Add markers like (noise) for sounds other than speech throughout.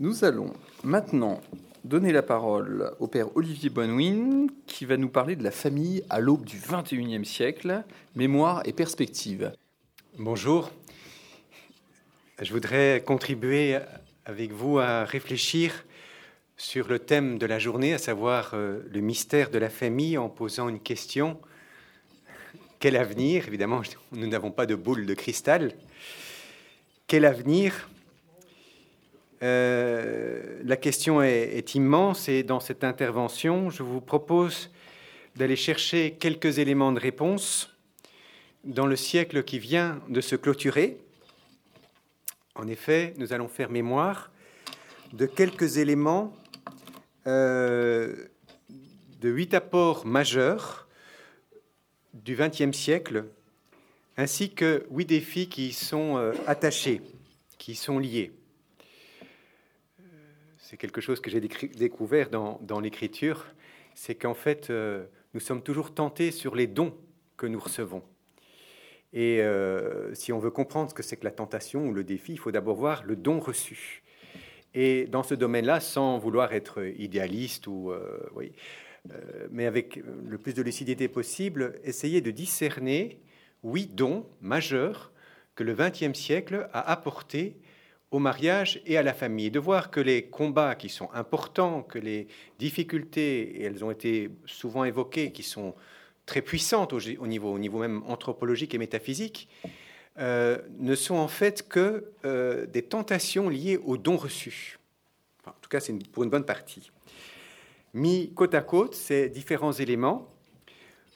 Nous allons maintenant donner la parole au père Olivier Bonwin, qui va nous parler de la famille à l'aube du XXIe siècle, mémoire et perspective. Bonjour. Je voudrais contribuer avec vous à réfléchir sur le thème de la journée, à savoir euh, le mystère de la famille, en posant une question. Quel avenir? Évidemment, (laughs) nous n'avons pas de boule de cristal. Quel avenir? Euh, La question est, immense et dans cette intervention, je vous propose d'aller chercher quelques éléments de réponse dans le siècle qui vient de se clôturer. En effet, nous allons faire mémoire de quelques éléments euh, de huit apports majeurs du XXe siècle, ainsi que huit défis qui sont euh, attachés, qui sont liés. Euh, c'est quelque chose que j'ai découvert dans, l'écriture, c'est qu'en fait, nous sommes toujours tentés sur les dons que nous recevons. Et si on veut comprendre ce que c'est que la tentation ou le défi, il faut d'abord voir le don reçu. Et dans ce domaine-là, sans vouloir être idéaliste ou euh, oui, euh, mais avec le plus de lucidité possible, essayer de discerner huit dons majeurs que le XXe siècle a apportés au mariage et à la famille, de voir que les combats qui sont importants, que les difficultés, et elles ont été souvent évoquées, qui sont très puissantes au, niveau, au niveau même anthropologique et métaphysique, euh, ne sont en fait que euh, des tentations liées aux dons reçus. en tout cas, c'est pour une bonne partie. Mis côte à côte, ces différents éléments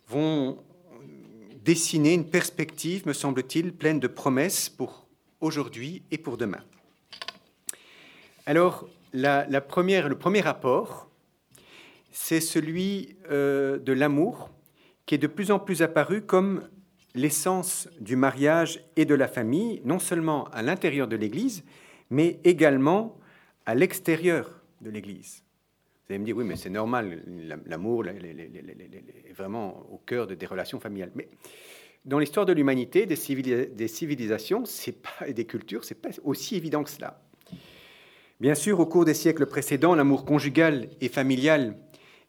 vont dessiner une perspective, me semble-t-il, pleine de promesses pour aujourd'hui et pour demain. Alors, la, première, le premier rapport, c'est celui euh, de l'amour, qui est de plus en plus apparu comme l'essence du mariage et de la famille, non seulement à l'intérieur de l'Église, mais également à l'extérieur de l'Église. Vous allez me dire, oui, mais c'est normal, l'amour est vraiment au cœur de, des relations familiales. Mais dans l'histoire de l'humanité, des, civilisations et des cultures, c'est pas aussi évident que cela. Bien sûr, au cours des siècles précédents, l'amour conjugal et familial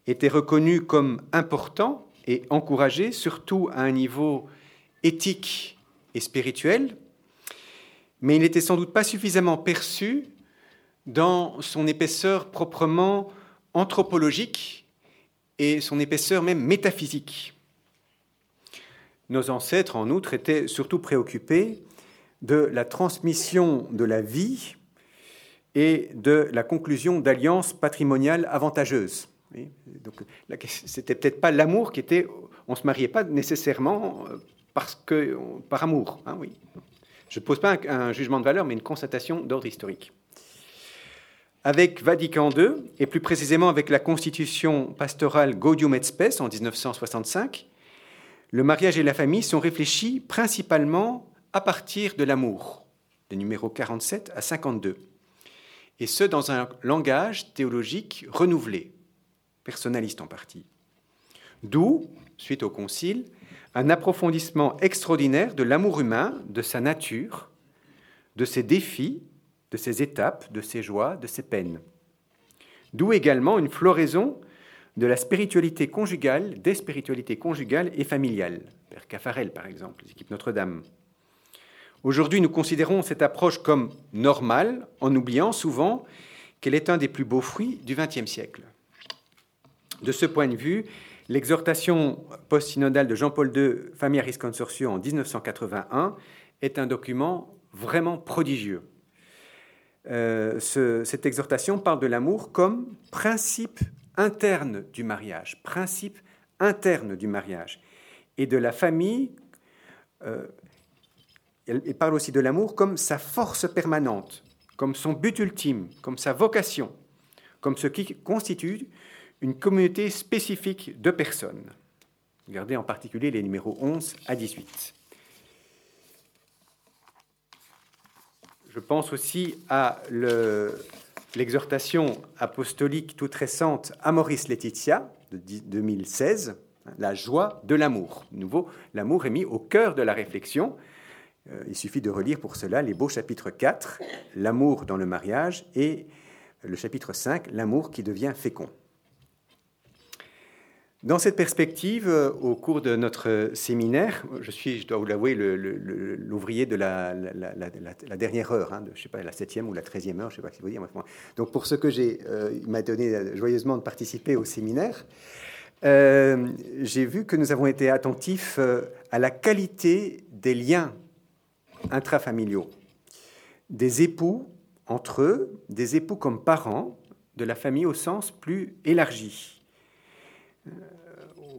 était reconnu comme important et encouragé, surtout à un niveau éthique et spirituel, mais il n'était sans doute pas suffisamment perçu dans son épaisseur proprement anthropologique et son épaisseur même métaphysique. Nos ancêtres, en outre, étaient surtout préoccupés de la transmission de la vie et de la conclusion d'alliances patrimoniales avantageuses. Donc, c'était peut-être pas l'amour qui était. On se mariait pas nécessairement euh, parce que, par amour. Hein, oui. Je ne pose pas un, jugement de valeur, mais une constatation d'ordre historique. Avec Vatican II, et plus précisément avec la constitution pastorale Gaudium et Spes en 1965, le mariage et la famille sont réfléchis principalement à partir de l'amour, des numéros 47 à 52, et ce dans un langage théologique renouvelé, personnaliste en partie. D'où, suite au concile, un approfondissement extraordinaire de l'amour humain, de sa nature, de ses défis, de ses étapes, de ses joies, de ses peines. D'où également une floraison de la spiritualité conjugale, des spiritualités conjugales et familiales. Père Caffarel, par exemple, l'équipe Notre-Dame. Aujourd'hui, nous considérons cette approche comme normale, en oubliant souvent qu'elle est un des plus beaux fruits du XXe siècle. De ce point de vue, L'exhortation post-synodale de Jean-Paul II, Familiaris Consortio, en 1981, est un document vraiment prodigieux. Euh, cette exhortation parle de l'amour comme principe interne du mariage, principe interne du mariage, et de la famille. Euh, elle parle aussi de l'amour comme sa force permanente, comme son but ultime, comme sa vocation, comme ce qui constitue une communauté spécifique de personnes. Regardez en particulier les numéros 11 à 18. Je pense aussi à l'exhortation apostolique toute récente Amoris Laetitia de 2016, la joie de l'amour. nouveau, l'amour est mis au cœur de la réflexion. Euh, il suffit de relire pour cela les beaux chapitres 4, l'amour dans le mariage, et le chapitre 5, L'amour qui devient fécond. Dans cette perspective, euh, au cours de notre séminaire, je suis, je dois vous l'avouer, l'ouvrier de la, dernière heure, hein, je sais pas, la septième ou la treizième heure, je sais pas ce vous dire. Donc pour ce que j'ai, euh, il m'a donné joyeusement de participer au séminaire, j'ai vu que nous avons été attentifs à la qualité des liens intrafamiliaux, des époux entre eux, des époux comme parents, de la famille au sens plus élargi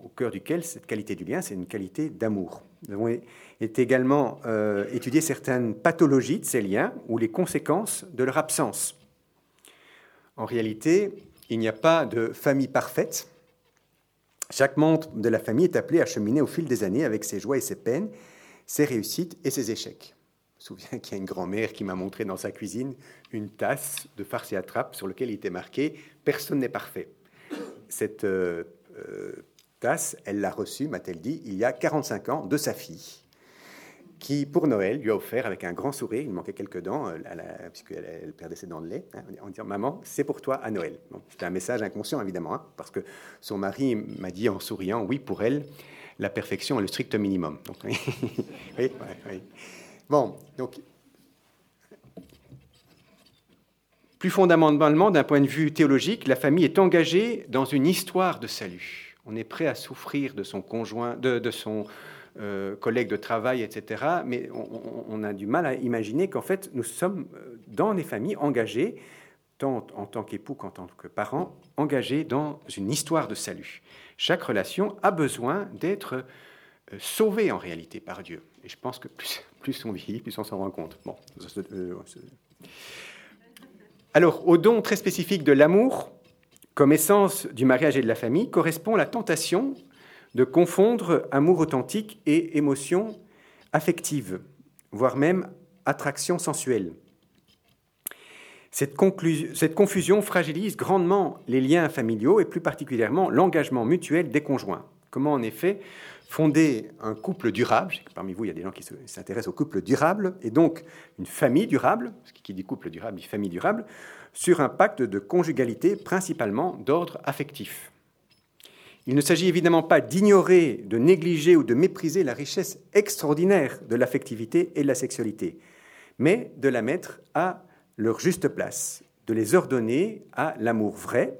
au cœur duquel cette qualité du lien, c'est une qualité d'amour. Nous avons également euh, étudié certaines pathologies de ces liens ou les conséquences de leur absence. En réalité, il n'y a pas de famille parfaite. Chaque membre de la famille est appelé à cheminer au fil des années avec ses joies et ses peines, ses réussites et ses échecs. Souviens qu'il y a une grand-mère qui m'a montré dans sa cuisine une tasse de farce et attrape sur laquelle il était marqué Personne n'est parfait. Cette euh, euh, tasse, elle l'a reçue, m'a-t-elle dit, il y a 45 ans, de sa fille, qui, pour Noël, lui a offert avec un grand sourire, il manquait quelques dents, euh, puisqu'elle elle perdait ses dents de lait, hein, en disant Maman, c'est pour toi à Noël. C'était un message inconscient, évidemment, hein, parce que son mari m'a dit en souriant Oui, pour elle, la perfection est le strict minimum. (laughs) Oui, oui, oui. Bon, donc. Plus fondamentalement, d'un point de vue théologique, la famille est engagée dans une histoire de salut on est prêt à souffrir de son conjoint, de, son euh, collègue de travail, etc. Mais on, a du mal à imaginer qu'en fait, nous sommes euh, dans des familles engagées, tant en tant qu'époux qu'en tant que parents, engagés dans une histoire de salut. Chaque relation a besoin d'être euh, sauvée en réalité par Dieu. Et je pense que plus, on vit, plus on s'en rend compte. Bon. Alors, au don très spécifique de l'amour, comme essence du mariage et de la famille, correspond la tentation de confondre amour authentique et émotion affective, voire même attraction sensuelle. Cette, confusion fragilise grandement les liens familiaux et plus particulièrement l'engagement mutuel des conjoints. Comment en effet fonder un couple durable, parmi vous il y a des gens qui s'intéressent au couple durable, et donc une famille durable, ce qui dit couple durable dit famille durable, sur un pacte de conjugalité principalement d'ordre affectif. Il ne s'agit évidemment pas d'ignorer, de négliger ou de mépriser la richesse extraordinaire de l'affectivité et de la sexualité, mais de la mettre à leur juste place, de les ordonner à l'amour vrai,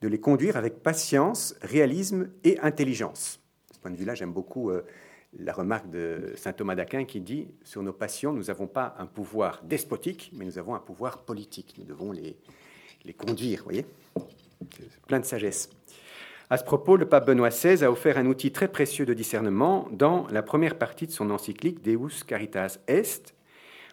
de les conduire avec patience, réalisme et intelligence. Point de vue-là, j'aime beaucoup euh, la remarque de saint Thomas d'Aquin qui dit sur nos passions, nous n'avons pas un pouvoir despotique, mais nous avons un pouvoir politique. Nous devons les, les conduire, voyez? Plein de sagesse. À ce propos, le pape Benoît XVI a offert un outil très précieux de discernement dans la première partie de son encyclique Deus Caritas Est.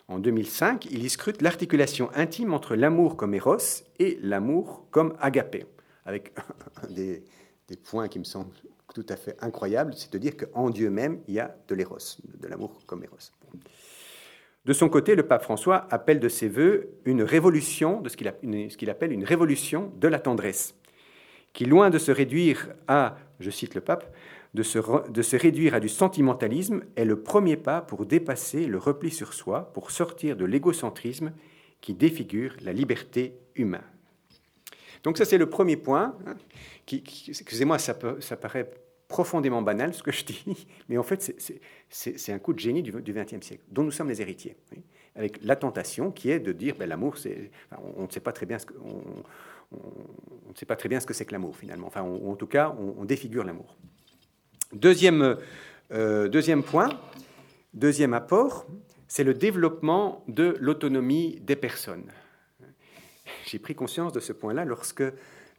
En 2005, il y scrute l'articulation intime entre l'amour comme éros et l'amour comme agapé, avec (laughs) des, des points qui me semblent tout à fait incroyable, c'est de dire qu'en Dieu même, il y a de l'éros, de l'amour comme éros. De son côté, le pape François appelle de ses voeux une révolution, de ce qu'il appelle une révolution de la tendresse, qui, loin de se réduire à, je cite le pape, de se, de se réduire à du sentimentalisme, est le premier pas pour dépasser le repli sur soi, pour sortir de l'égocentrisme qui défigure la liberté humaine. Donc ça, c'est le premier point. Hein, qui, excusez-moi, ça, paraît profondément banal ce que je dis, (laughs) mais en fait c'est un coup de génie du XXe siècle, dont nous sommes les héritiers, avec la tentation qui est de dire ben, l'amour, c'est, on, ne sait pas très bien ce que, on, ne sait pas très bien ce que c'est que l'amour finalement, enfin en tout cas on, défigure l'amour. Deuxième, euh, deuxième point, deuxième apport, c'est le développement de l'autonomie des personnes. J'ai pris conscience de ce point-là lorsque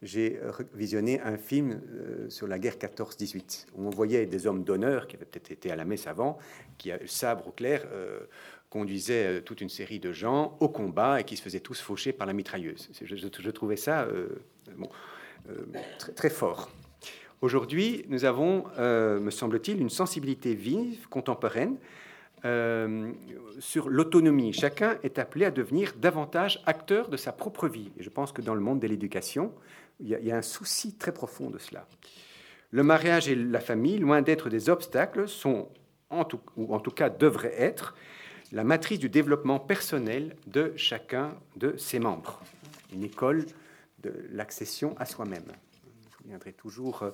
j'ai visionné un film euh, sur la guerre 14-18, où on voyait des hommes d'honneur qui avaient peut-être été à la messe avant, qui, le sabre au clair, euh, conduisaient euh, toute une série de gens au combat et qui se faisaient tous faucher par la mitrailleuse. Je, trouvais ça très, fort. Aujourd'hui, nous avons, me semble-t-il, une sensibilité vive, contemporaine, sur l'autonomie. Chacun est appelé à devenir davantage acteur de sa propre vie. Et je pense que dans le monde de l'éducation, il y, a, un souci très profond de cela. Le mariage et la famille, loin d'être des obstacles, sont, en tout, ou en tout cas devraient être, la matrice du développement personnel de chacun de ses membres. une école de l'accession à soi-même. Je reviendrai toujours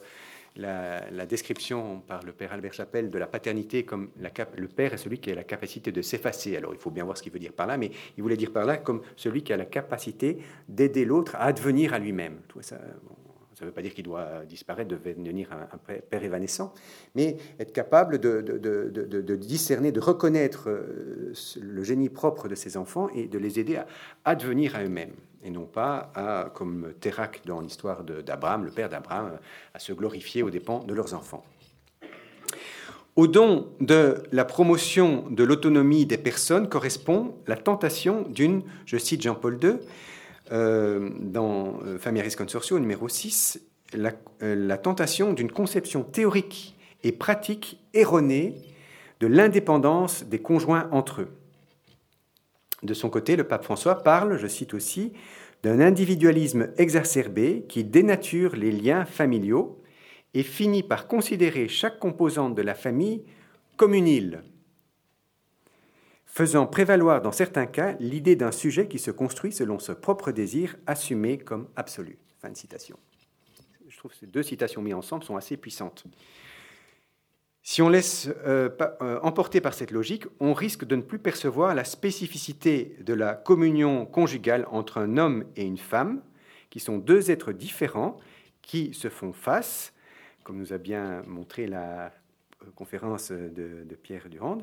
la, description par le père Albert Chapelle de la paternité comme le père est celui qui a la capacité de s'effacer. Alors il faut bien voir ce qu'il veut dire par là, mais il voulait dire par là comme celui qui a la capacité d'aider l'autre à advenir à lui-même. Ça, ça ne veut pas dire qu'il doit disparaître, devenir un, père évanescent, mais être capable de, de, discerner, de reconnaître euh, le génie propre de ses enfants et de les aider à advenir à eux-mêmes et non pas à, comme Térac dans l'histoire d'Abraham, le père d'Abraham, à se glorifier aux dépens de leurs enfants. Au don de la promotion de l'autonomie des personnes correspond la tentation d'une, je cite Jean-Paul II, euh, dans euh, Familiaris Consortio numéro 6, la, euh, la tentation d'une conception théorique et pratique erronée de l'indépendance des conjoints entre eux. De son côté, le pape François parle, je cite aussi, d'un individualisme exacerbé qui dénature les liens familiaux et finit par considérer chaque composante de la famille comme une île, faisant prévaloir dans certains cas l'idée d'un sujet qui se construit selon ce propre désir assumé comme absolu. Fin de citation. Je trouve que ces deux citations mises ensemble sont assez puissantes. Si on laisse euh, euh, emporter par cette logique, on risque de ne plus percevoir la spécificité de la communion conjugale entre un homme et une femme, qui sont deux êtres différents qui se font face, comme nous a bien montré la euh, conférence de, Pierre Durand,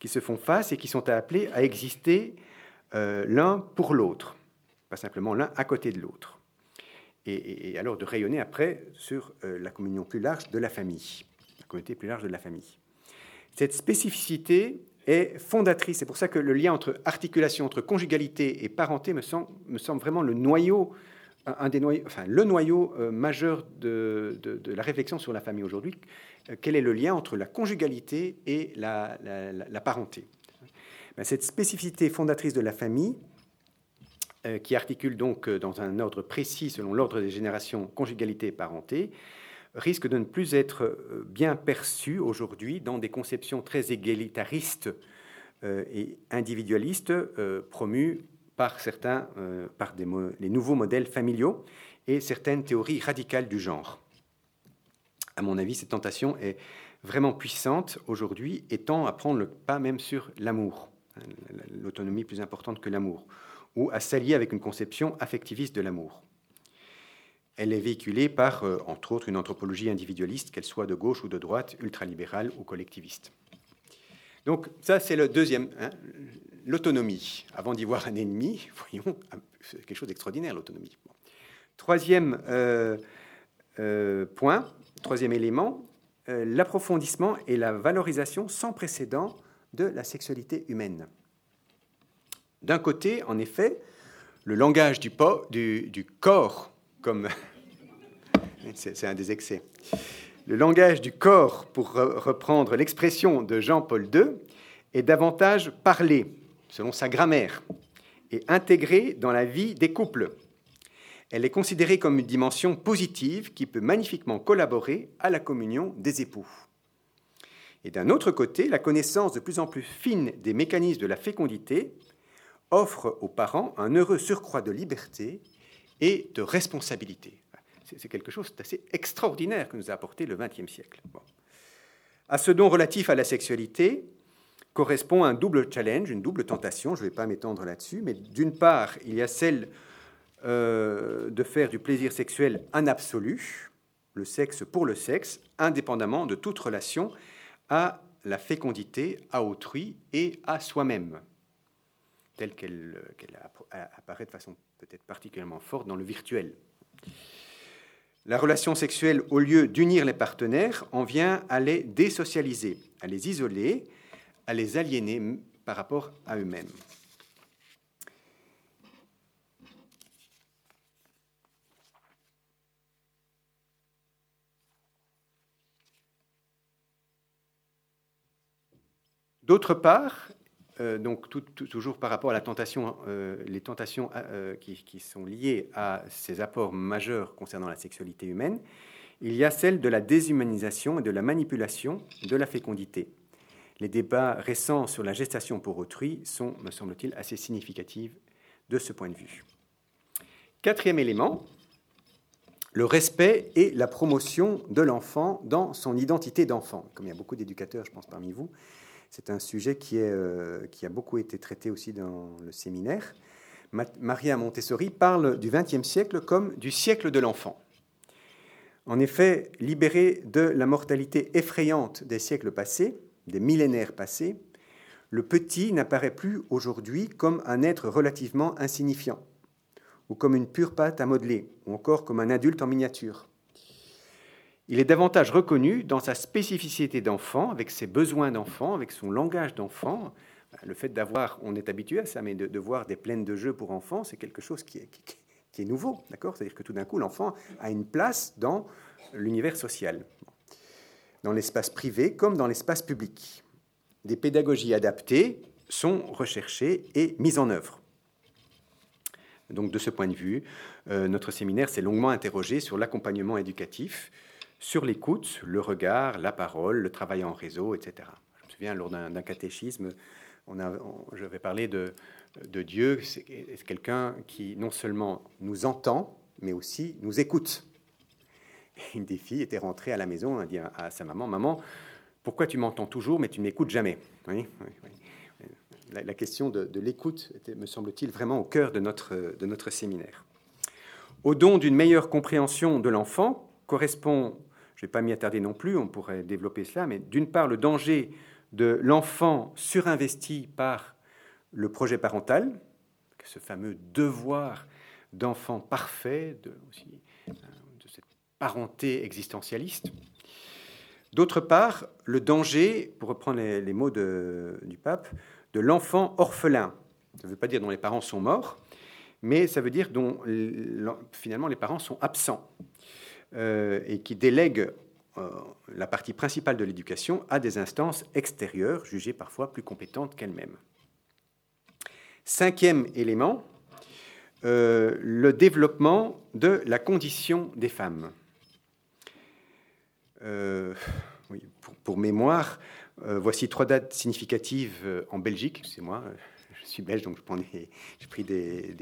qui se font face et qui sont appelés à exister l'un pour l'autre, pas simplement l'un à côté de l'autre. Et, alors de rayonner après sur la communion plus large de la famille communauté plus large de la famille. Cette spécificité est fondatrice. C'est pour ça que le lien entre articulation entre conjugalité et parenté me semble, me semble vraiment le noyau, un des noyaux, enfin, le noyau euh, majeur de, la réflexion sur la famille aujourd'hui. Euh, quel est le lien entre la conjugalité et la, la, parenté? Ben, Cette spécificité fondatrice de la famille, euh, qui articule donc dans un ordre précis selon l'ordre des générations conjugalité et parenté, risque de ne plus être euh, bien perçu aujourd'hui dans des conceptions très égalitaristes euh, et individualistes euh, promues par certains, par les nouveaux modèles familiaux et certaines théories radicales du genre. À mon avis, cette tentation est vraiment puissante aujourd'hui et tend à prendre le pas même sur l'amour, hein, l'autonomie plus importante que l'amour, ou à s'allier avec une conception affectiviste de l'amour. Elle est véhiculée par, euh, entre autres, une anthropologie individualiste, qu'elle soit de gauche ou de droite, ultralibérale ou collectiviste. Donc ça, c'est le deuxième, hein, l'autonomie. Avant d'y voir un ennemi, (laughs) voyons, c'est quelque chose d'extraordinaire, l'autonomie. Troisième euh, euh, point, troisième élément, l'approfondissement et la valorisation sans précédent de la sexualité humaine. D'un côté, en effet, le langage du, corps comme (laughs) c'est un des excès. Le langage du corps, pour reprendre l'expression de Jean-Paul II, est davantage parlé, selon sa grammaire, et intégré dans la vie des couples. Elle est considérée comme une dimension positive qui peut magnifiquement collaborer à la communion des époux. Et d'un autre côté, la connaissance de plus en plus fine des mécanismes de la fécondité offre aux parents un heureux surcroît de liberté et de responsabilité. C'est quelque chose d'assez extraordinaire que nous a apporté le XXe siècle. À ce don relatif à la sexualité correspond un double challenge, une double tentation, je ne vais pas m'étendre là-dessus, mais d'une part, il y a celle euh, de faire du plaisir sexuel un absolu, le sexe pour le sexe, indépendamment de toute relation à la fécondité, à autrui et à soi-même, telle qu'elle apparaît de façon peut-être particulièrement forte dans le virtuel. La relation sexuelle, au lieu d'unir les partenaires, en vient à les désocialiser, à les isoler, à les aliéner par rapport à eux-mêmes. D'autre part, euh, donc toujours par rapport à la tentation, euh, les tentations euh, qui, sont liées à ces apports majeurs concernant la sexualité humaine, il y a celle de la déshumanisation et de la manipulation de la fécondité. Les débats récents sur la gestation pour autrui sont, me semble-t-il, assez significatifs de ce point de vue. Quatrième élément, le respect et la promotion de l'enfant dans son identité d'enfant. Comme il y a beaucoup d'éducateurs, je pense, parmi vous, c'est un sujet euh, qui, a beaucoup été traité aussi dans le séminaire. Maria Montessori parle du XXe siècle comme du siècle de l'enfant. En effet, libéré de la mortalité effrayante des siècles passés, des millénaires passés, le petit n'apparaît plus aujourd'hui comme un être relativement insignifiant, ou comme une pure pâte à modeler, ou encore comme un adulte en miniature. Il est davantage reconnu dans sa spécificité d'enfant, avec ses besoins d'enfant, avec son langage d'enfant. Le fait d'avoir, on est habitué à ça, mais de, voir des plaines de jeux pour enfants, c'est quelque chose qui est, qui, est nouveau, d'accord? C'est-à-dire que tout d'un coup, l'enfant a une place dans l'univers social, dans l'espace privé comme dans l'espace public des pédagogies adaptées sont recherchées et mises en œuvre. Donc de ce point de vue, euh, notre séminaire s'est longuement interrogé sur l'accompagnement éducatif, sur l'écoute, le regard, la parole, le travail en réseau, etc. Je me souviens, lors d'un catéchisme, on je vais parler de, Dieu, c'est quelqu'un qui non seulement nous entend, mais aussi nous écoute. une des filles était rentrée à la maison, a dit à sa maman, Maman, pourquoi tu m'entends toujours, mais tu ne m'écoutes jamais la, question de, l'écoute était, me semble-t-il, vraiment au cœur de notre séminaire. Au don d'une meilleure compréhension de l'enfant correspond, je ne vais pas m'y attarder non plus, on pourrait développer cela, mais d'une part le danger de l'enfant surinvesti par le projet parental, ce fameux devoir d'enfant parfait, de, aussi, de cette parenté existentialiste, D'autre part, le danger, pour reprendre les, mots du pape, de l'enfant orphelin. Ça ne veut pas dire dont les parents sont morts, mais ça veut dire dont finalement les parents sont absents euh, et qui délèguent euh, la partie principale de l'éducation à des instances extérieures, jugées parfois plus compétentes qu'elles-mêmes. Cinquième élément, euh, le développement de la condition des femmes. Euh, pour, mémoire, euh, voici trois dates significatives euh, en Belgique. C'est moi, je suis belge, donc j'ai pris des,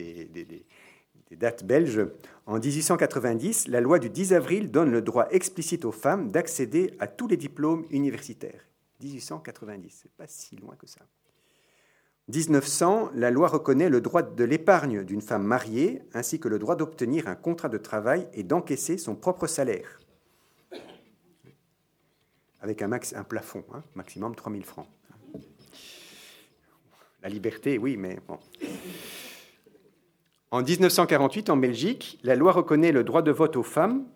dates belges. En 1890, la loi du 10 avril donne le droit explicite aux femmes d'accéder à tous les diplômes universitaires. 1890, c'est pas si loin que ça. 1900, la loi reconnaît le droit de l'épargne d'une femme mariée, ainsi que le droit d'obtenir un contrat de travail et d'encaisser son propre salaire avec un, max, un plafond, hein, maximum 3000 francs. La liberté, oui, mais bon. En 1948, en Belgique, la loi reconnaît le droit de vote aux femmes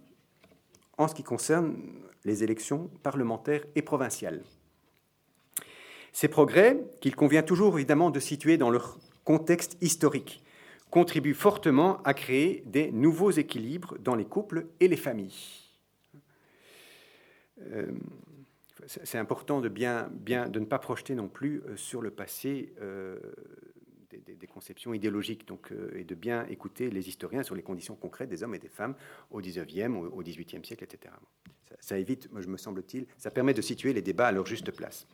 en ce qui concerne les élections parlementaires et provinciales. Ces progrès, qu'il convient toujours évidemment de situer dans leur contexte historique, contribuent fortement à créer des nouveaux équilibres dans les couples et les familles. Euh, c'est important de, bien, de ne pas projeter non plus euh, sur le passé euh, des, conceptions idéologiques donc, euh, et de bien écouter les historiens sur les conditions concrètes des hommes et des femmes au 19e, au, au 18e siècle, etc. Ça, évite, me, me semble-t-il, ça permet de situer les débats à leur juste place.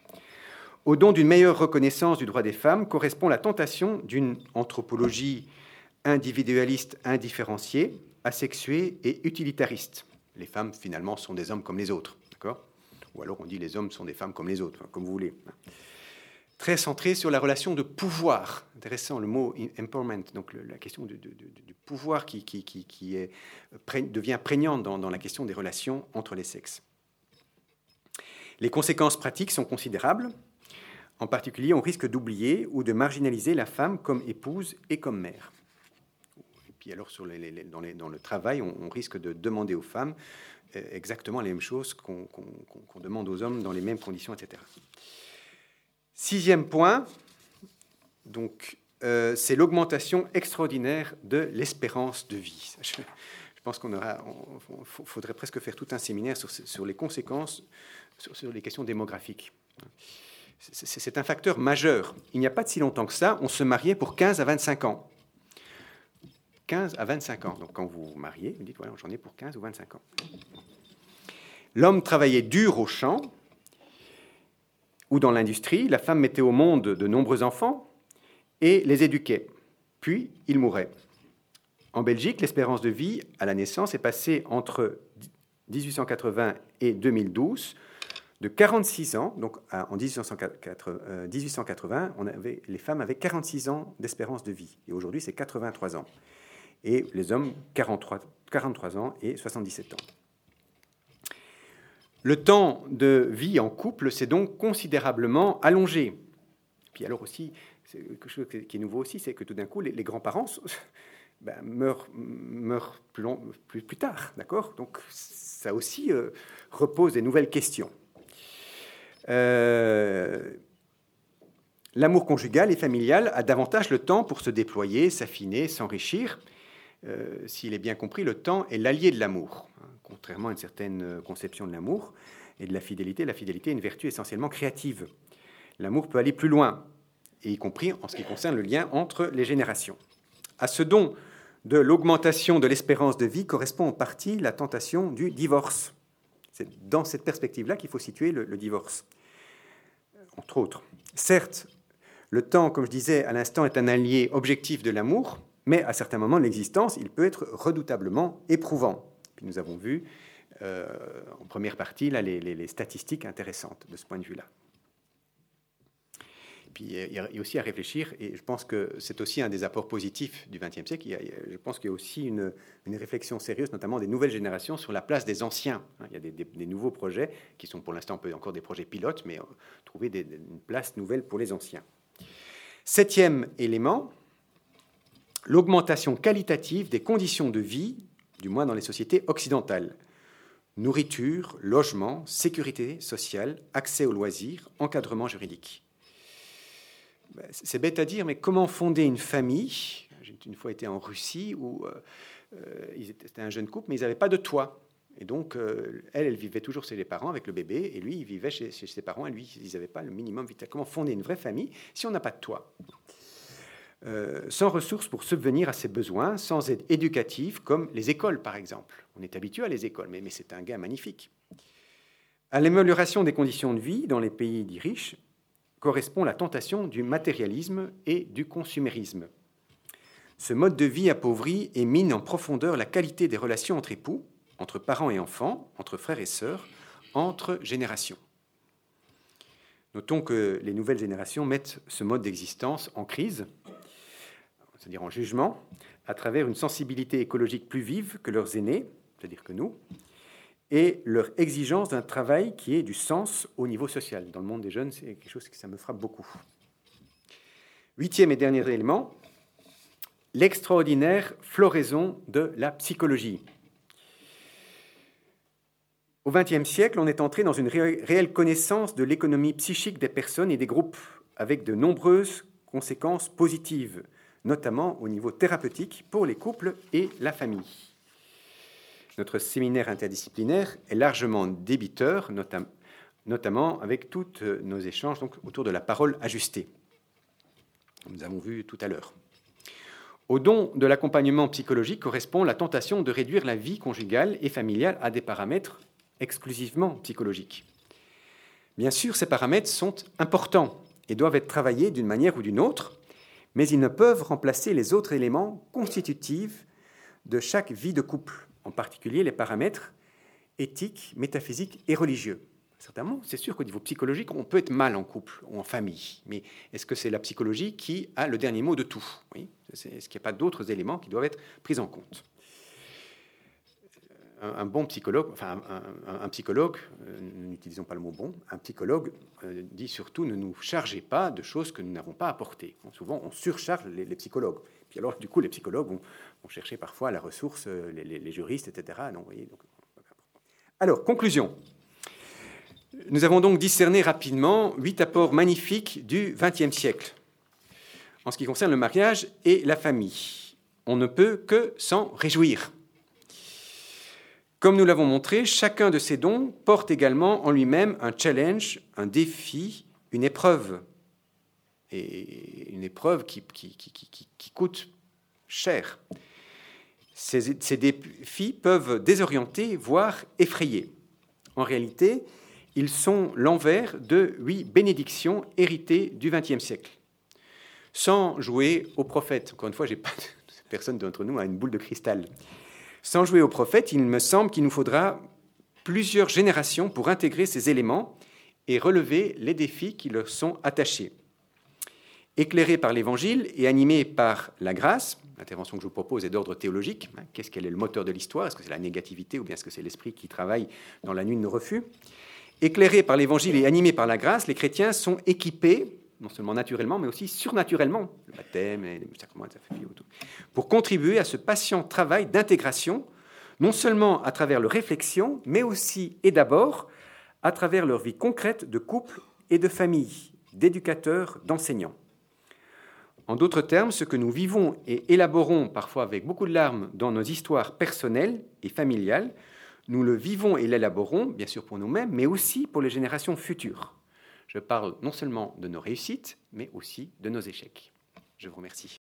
Au don d'une meilleure reconnaissance du droit des femmes correspond la tentation d'une anthropologie individualiste indifférenciée, asexuée et utilitariste. Les femmes, finalement, sont des hommes comme les autres. D'accord? Ou alors on dit les hommes sont des femmes comme les autres, comme vous voulez. Très centré sur la relation de pouvoir. Intéressant le mot empowerment, donc la question du, pouvoir qui, devient prégnante dans, la question des relations entre les sexes. Les conséquences pratiques sont considérables. En particulier, on risque d'oublier ou de marginaliser la femme comme épouse et comme mère. Et puis alors, dans, le travail, on, on, risque de demander aux femmes exactement les mêmes choses qu'on demande aux hommes dans les mêmes conditions, etc. Sixième point, donc, euh, c'est l'augmentation extraordinaire de l'espérance de vie. Je, pense qu'on aura, faudrait presque faire tout un séminaire sur, sur les conséquences, sur, les questions démographiques. C'est un facteur majeur. Il n'y a pas de si longtemps que ça, on se mariait pour 15 à 25 ans. 15 à 25 ans. Donc quand vous vous mariez, vous dites, voilà, j'en ai pour 15 ou 25 ans. L'homme travaillait dur au champ ou dans l'industrie, la femme mettait au monde de nombreux enfants et les éduquait. Puis il mourait. En Belgique, l'espérance de vie à la naissance est passée entre 1880 et 2012 de 46 ans. Donc en 1880, on avait, les femmes avaient 46 ans d'espérance de vie. Et aujourd'hui, c'est 83 ans. Et les hommes, 43, 43 ans et 77 ans. Le temps de vie en couple s'est donc considérablement allongé. Puis alors aussi, quelque chose qui est nouveau aussi, c'est que tout d'un coup, les, grands-parents (laughs) ben, meurent, plus, tard, d'accord? Donc ça aussi euh, repose des nouvelles questions. Euh, l'amour conjugal et familial a davantage le temps pour se déployer, s'affiner, s'enrichir. Euh, s'il est bien compris, le temps est l'allié de l'amour, hein, contrairement à une certaine conception de l'amour et de la fidélité. La fidélité est une vertu essentiellement créative. L'amour peut aller plus loin, y compris en ce qui concerne le lien entre les générations. À ce don de l'augmentation de l'espérance de vie correspond en partie la tentation du divorce. C'est dans cette perspective-là qu'il faut situer le, divorce, entre autres. Certes, le temps, comme je disais à l'instant, est un allié objectif de l'amour, mais à certains moments de l'existence, il peut être redoutablement éprouvant. Puis nous avons vu euh, en première partie là, les statistiques intéressantes de ce point de vue-là puis il y a aussi à réfléchir, et je pense que c'est aussi un des apports positifs du XXe siècle. je pense qu'il y a aussi une, réflexion sérieuse, notamment des nouvelles générations, sur la place des anciens. Hein, il y a des, nouveaux projets qui sont pour l'instant encore des projets pilotes, mais euh, trouver une place nouvelle pour les anciens. Septième élément, l'augmentation qualitative des conditions de vie, du moins dans les sociétés occidentales. Nourriture, logement, sécurité sociale, accès aux loisirs, encadrement juridique. C'est bête à dire, mais comment fonder une famille? J'ai une fois été en Russie où euh, euh, c'était un jeune couple, mais ils n'avaient pas de toit. Et donc, euh, elle, elle vivait toujours chez les parents avec le bébé, et lui, il vivait chez, ses parents, et lui, ils n'avaient pas le minimum vital. Comment fonder une vraie famille si on n'a pas de toit? Sans ressources pour subvenir à ses besoins, sans aide éducative, comme les écoles, par exemple. On est habitué à les écoles, mais, c'est un gain magnifique. À l'amélioration des conditions de vie dans les pays dits riches, correspond la tentation du matérialisme et du consumérisme. Ce mode de vie appauvrit et mine en profondeur la qualité des relations entre époux, entre parents et enfants, entre frères et sœurs, entre générations. Notons que les nouvelles générations mettent ce mode d'existence en crise, c'est-à-dire en jugement, à travers une sensibilité écologique plus vive que leurs aînés, c'est-à-dire que nous, et leur exigence d'un travail qui ait du sens au niveau social. Dans le monde des jeunes, c'est quelque chose qui ça me frappe beaucoup. Huitième et dernier élément, l'extraordinaire floraison de la psychologie. Au XXe siècle, on est entré dans une réelle connaissance de l'économie psychique des personnes et des groupes, avec de nombreuses conséquences positives, notamment au niveau thérapeutique pour les couples et la famille. Notre séminaire interdisciplinaire est largement débiteur, notamment avec tous nos échanges autour de la parole ajustée. Nous avons vu tout à l'heure. Au don de l'accompagnement psychologique correspond la tentation de réduire la vie conjugale et familiale à des paramètres exclusivement psychologiques. Bien sûr, ces paramètres sont importants et doivent être travaillés d'une manière ou d'une autre, mais ils ne peuvent remplacer les autres éléments constitutifs de chaque vie de couple en particulier les paramètres éthiques, métaphysiques et religieux. Certainement, c'est sûr qu'au niveau psychologique, on peut être mal en couple ou en famille, mais est-ce que c'est la psychologie qui a le dernier mot de tout? Oui Est-ce qu'il n'y a pas d'autres éléments qui doivent être pris en compte? Un, bon psychologue, enfin un, psychologue, euh, n'utilisons pas le mot bon, un psychologue euh, dit surtout ne nous chargez pas de choses que nous n'avons pas apportées. souvent, on surcharge les, psychologues. Puis alors, du coup, les psychologues vont on cherchait parfois la ressource, euh, les, juristes, etc. Alors, conclusion. Nous avons donc discerné rapidement huit apports magnifiques du XXe siècle en ce qui concerne le mariage et la famille. On ne peut que s'en réjouir. Comme nous l'avons montré, chacun de ces dons porte également en lui-même un challenge, un défi, une épreuve. Et une épreuve qui, coûte cher. Ces, défis peuvent désorienter, voire effrayer. En réalité, ils sont l'envers de huit bénédictions héritées du XXe siècle. Sans jouer au prophète. Encore une fois, Personne d'entre nous a une boule de cristal. Sans jouer au prophète, il me semble qu'il nous faudra plusieurs générations pour intégrer ces éléments et relever les défis qui leur sont attachés. Éclairé par l'Évangile et animé par la grâce, l'intervention que je vous propose est d'ordre théologique. Hein, qu'est-ce qu'elle est le moteur de l'histoire? Est-ce que c'est la négativité ou bien est-ce que c'est l'esprit qui travaille dans la nuit de nos refus? Éclairés par l'Évangile et animés par la grâce, les chrétiens sont équipés, non seulement naturellement, mais aussi surnaturellement, le baptême et les sacrements, pour contribuer à ce patient travail d'intégration, non seulement à travers leur réflexion, mais aussi et d'abord à travers leur vie concrète de couple et de famille, d'éducateurs, d'enseignants. En d'autres termes, ce que nous vivons et élaborons parfois avec beaucoup de larmes dans nos histoires personnelles et familiales, nous le vivons et l'élaborons, bien sûr pour nous-mêmes, mais aussi pour les générations futures. Je parle non seulement de nos réussites, mais aussi de nos échecs. Je vous remercie.